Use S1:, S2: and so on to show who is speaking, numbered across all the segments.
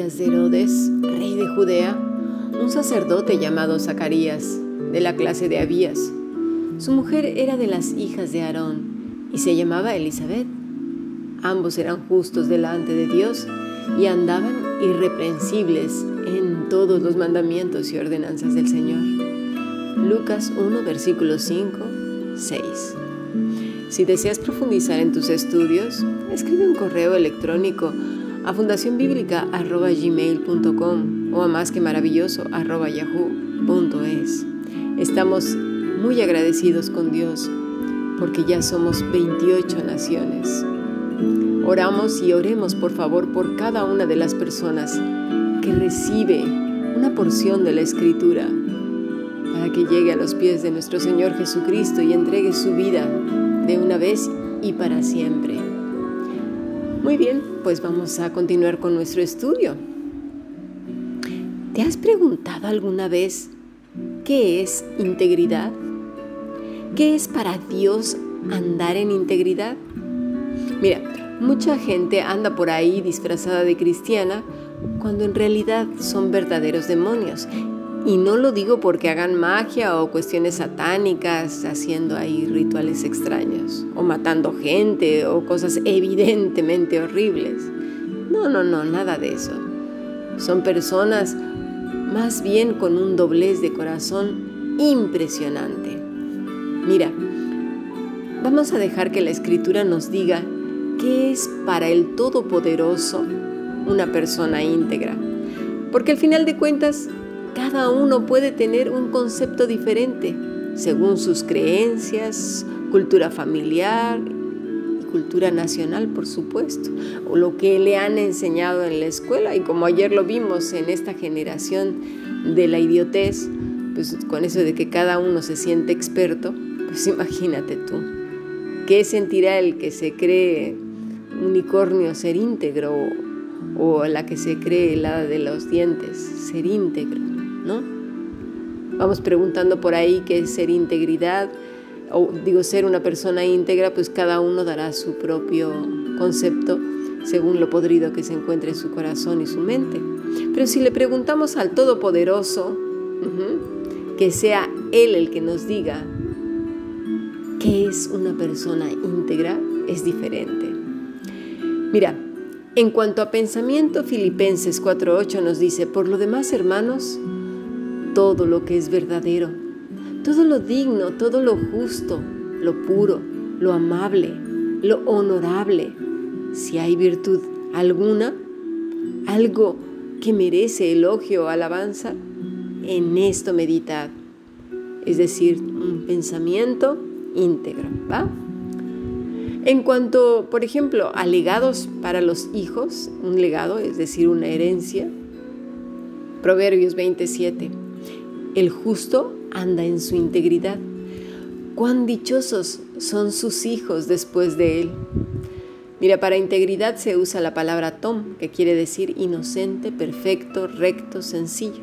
S1: de Herodes, rey de Judea, un sacerdote llamado Zacarías, de la clase de Abías. Su mujer era de las hijas de Aarón y se llamaba Elizabeth. Ambos eran justos delante de Dios y andaban irreprensibles en todos los mandamientos y ordenanzas del Señor. Lucas 1, versículo 5, 6. Si deseas profundizar en tus estudios, escribe un correo electrónico a fundacionbiblica.gmail.com o a más que maravilloso yahoo.es. Estamos muy agradecidos con Dios porque ya somos 28 naciones. Oramos y oremos por favor por cada una de las personas que recibe una porción de la Escritura para que llegue a los pies de nuestro Señor Jesucristo y entregue su vida de una vez y para siempre. Muy bien, pues vamos a continuar con nuestro estudio. ¿Te has preguntado alguna vez qué es integridad? ¿Qué es para Dios andar en integridad? Mira, mucha gente anda por ahí disfrazada de cristiana cuando en realidad son verdaderos demonios y no lo digo porque hagan magia o cuestiones satánicas haciendo ahí rituales extraños o matando gente o cosas evidentemente horribles. No, no, no, nada de eso. Son personas más bien con un doblez de corazón impresionante. Mira, vamos a dejar que la escritura nos diga qué es para el Todopoderoso una persona íntegra. Porque al final de cuentas, cada uno puede tener un concepto diferente según sus creencias, cultura familiar y cultura nacional, por supuesto, o lo que le han enseñado en la escuela. Y como ayer lo vimos en esta generación de la idiotez, pues con eso de que cada uno se siente experto, pues imagínate tú, ¿qué sentirá el que se cree unicornio ser íntegro o, la que se cree helada de los dientes ser íntegro? ¿No? Vamos preguntando por ahí qué es ser integridad, o digo ser una persona íntegra, pues cada uno dará su propio concepto según lo podrido que se encuentre en su corazón y su mente. Pero si le preguntamos al Todopoderoso, que sea Él el que nos diga qué es una persona íntegra, es diferente. Mira, en cuanto a pensamiento, Filipenses 4.8 nos dice, por lo demás, hermanos, todo lo que es verdadero, todo lo digno, todo lo justo, lo puro, lo amable, lo honorable, si hay virtud alguna, algo que merece elogio o alabanza, en esto meditad. Es decir, un pensamiento íntegro, ¿va? En cuanto, por ejemplo, a legados para los hijos, un legado, es decir, una herencia, Proverbios 27. El justo anda en su integridad. Cuán dichosos son sus hijos después de él. Mira, para integridad se usa la palabra tom, que quiere decir inocente, perfecto, recto, sencillo.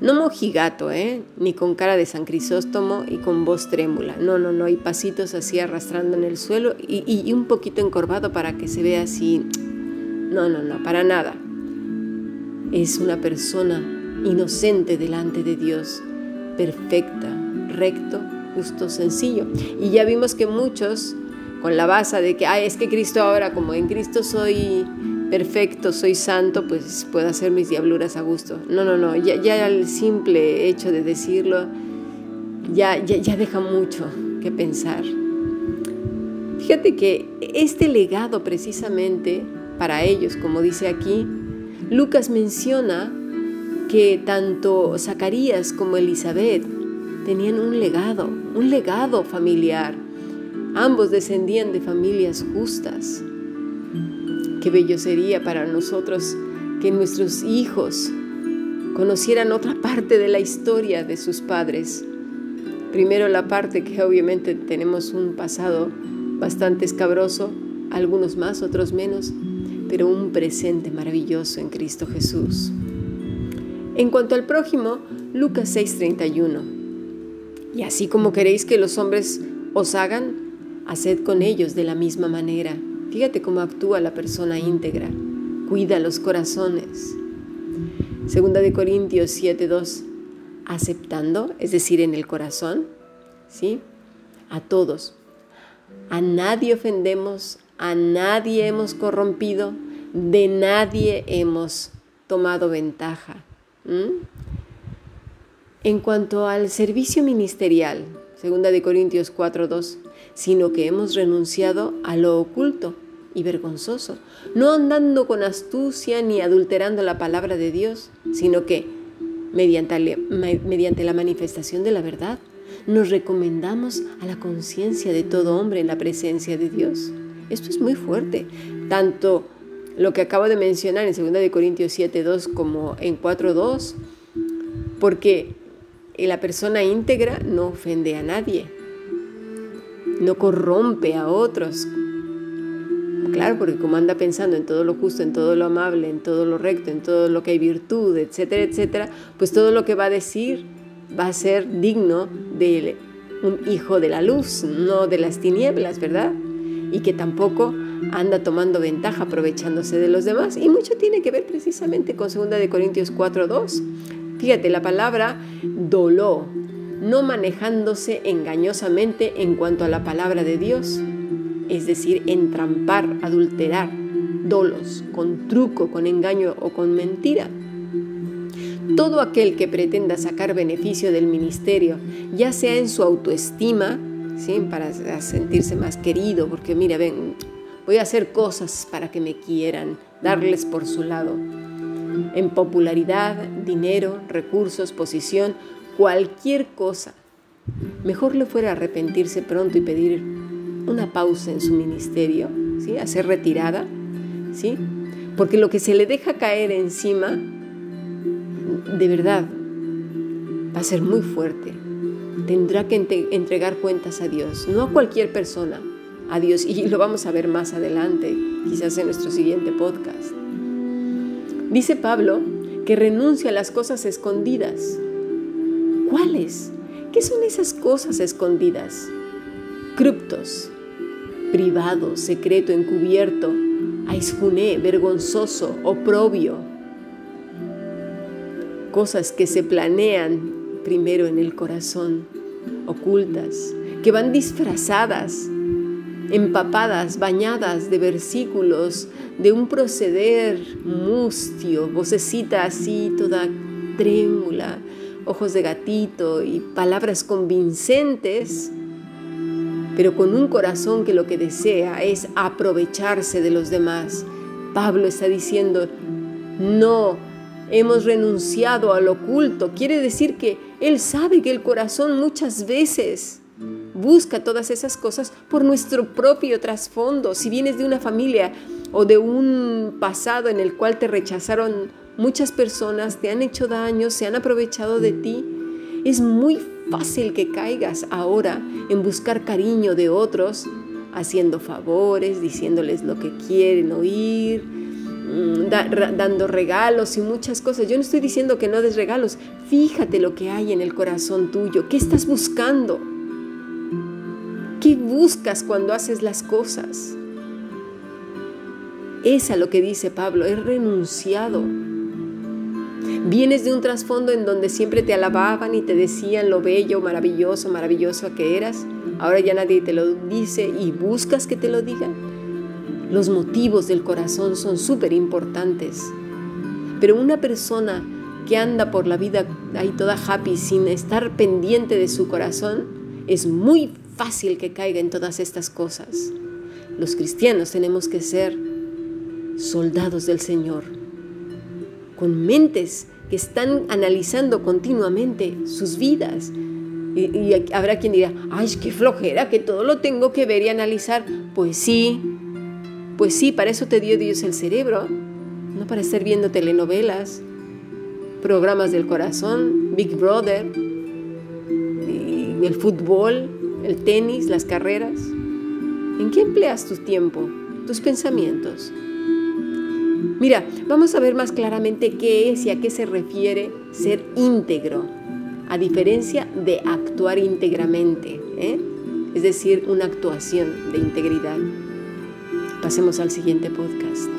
S1: No mojigato, ¿eh? Ni con cara de San Crisóstomo y con voz trémula. No, no, no. Hay pasitos así arrastrando en el suelo y, y un poquito encorvado para que se vea así. No, no, no, para nada. Es una persona inocente delante de Dios, perfecta, recto, justo, sencillo. Y ya vimos que muchos, con la base de que, ay, es que Cristo ahora, como en Cristo soy perfecto, soy santo, pues puedo hacer mis diabluras a gusto. No, no, no, ya, ya el simple hecho de decirlo ya, ya, ya deja mucho que pensar. Fíjate que este legado precisamente para ellos, como dice aquí, Lucas menciona que tanto Zacarías como Elizabeth tenían un legado, un legado familiar. Ambos descendían de familias justas. Qué bello sería para nosotros que nuestros hijos conocieran otra parte de la historia de sus padres. Primero la parte que obviamente tenemos un pasado bastante escabroso, algunos más, otros menos, pero un presente maravilloso en Cristo Jesús. En cuanto al prójimo, Lucas 6:31. Y así como queréis que los hombres os hagan, haced con ellos de la misma manera. Fíjate cómo actúa la persona íntegra. cuida los corazones. Segunda de Corintios 7:2, aceptando, es decir, en el corazón, ¿sí? A todos. A nadie ofendemos, a nadie hemos corrompido, de nadie hemos tomado ventaja. En cuanto al servicio ministerial, segunda de Corintios 4:2, sino que hemos renunciado a lo oculto y vergonzoso, no andando con astucia ni adulterando la palabra de Dios, sino que mediante la manifestación de la verdad nos recomendamos a la conciencia de todo hombre en la presencia de Dios. Esto es muy fuerte, tanto lo que acabo de mencionar en 2 de Corintios 7:2 como en 4:2, porque la persona íntegra no ofende a nadie, no corrompe a otros, Claro, porque como anda pensando en todo lo justo, en todo lo amable, en todo lo recto, en todo lo que hay virtud, etcétera, etcétera, pues todo lo que va a decir va a ser digno de un hijo de la luz, no de las tinieblas, ¿verdad? Y que tampoco anda tomando ventaja aprovechándose de los demás. Y mucho tiene que ver precisamente con 2 de Corintios 4:2. Fíjate, la palabra doló, no manejándose engañosamente en cuanto a la palabra de Dios es decir, entrampar, adulterar, dolos, con truco, con engaño o con mentira. Todo aquel que pretenda sacar beneficio del ministerio, ya sea en su autoestima, ¿sí? para sentirse más querido, porque mira, ven, voy a hacer cosas para que me quieran, darles por su lado, en popularidad, dinero, recursos, posición, cualquier cosa. Mejor le fuera arrepentirse pronto y pedir una pausa en su ministerio, ¿sí? a ser retirada, ¿sí? porque lo que se le deja caer encima, de verdad, va a ser muy fuerte. Tendrá que entregar cuentas a Dios, no a cualquier persona, a Dios. Y lo vamos a ver más adelante, quizás en nuestro siguiente podcast. Dice Pablo que renuncia a las cosas escondidas. ¿Cuáles? ¿Qué son esas cosas escondidas? Cruptos, privado, secreto, encubierto, aisjuné, vergonzoso, oprobio. Cosas que se planean primero en el corazón, ocultas, que van disfrazadas, empapadas, bañadas de versículos, de un proceder mustio, vocecita así toda trémula, ojos de gatito y palabras convincentes pero con un corazón que lo que desea es aprovecharse de los demás. Pablo está diciendo, no, hemos renunciado al oculto. Quiere decir que él sabe que el corazón muchas veces busca todas esas cosas por nuestro propio trasfondo. Si vienes de una familia o de un pasado en el cual te rechazaron muchas personas, te han hecho daño, se han aprovechado de ti, es muy fácil que caigas ahora en buscar cariño de otros, haciendo favores, diciéndoles lo que quieren oír, mm, dando regalos y muchas cosas. Yo no estoy diciendo que no des regalos. Fíjate lo que hay en el corazón tuyo. ¿Qué estás buscando? ¿Qué buscas cuando haces las cosas? Es a lo que dice Pablo, he renunciado Vienes de un trasfondo en donde siempre te alababan y te decían lo bello, maravilloso, maravilloso que eras. Ahora ya nadie te lo dice y buscas que te lo digan. Los motivos del corazón son súper importantes. Pero una persona que anda por la vida ahí toda happy sin estar pendiente de su corazón, es muy fácil que caiga en todas estas cosas. Los cristianos tenemos que ser soldados del Señor, con mentes que están analizando continuamente sus vidas. Y, habrá quien dirá, ay, qué flojera, que todo lo tengo que ver y analizar. Pues sí, pues sí, para eso te dio Dios el cerebro, no para estar viendo telenovelas, programas del corazón, Big Brother, el fútbol, el tenis, las carreras. ¿En qué empleas tu tiempo, tus pensamientos? Mira, vamos a ver más claramente qué es y a qué se refiere ser íntegro, a diferencia de actuar íntegramente, ¿eh? es decir, una actuación de integridad. Pasemos al siguiente podcast.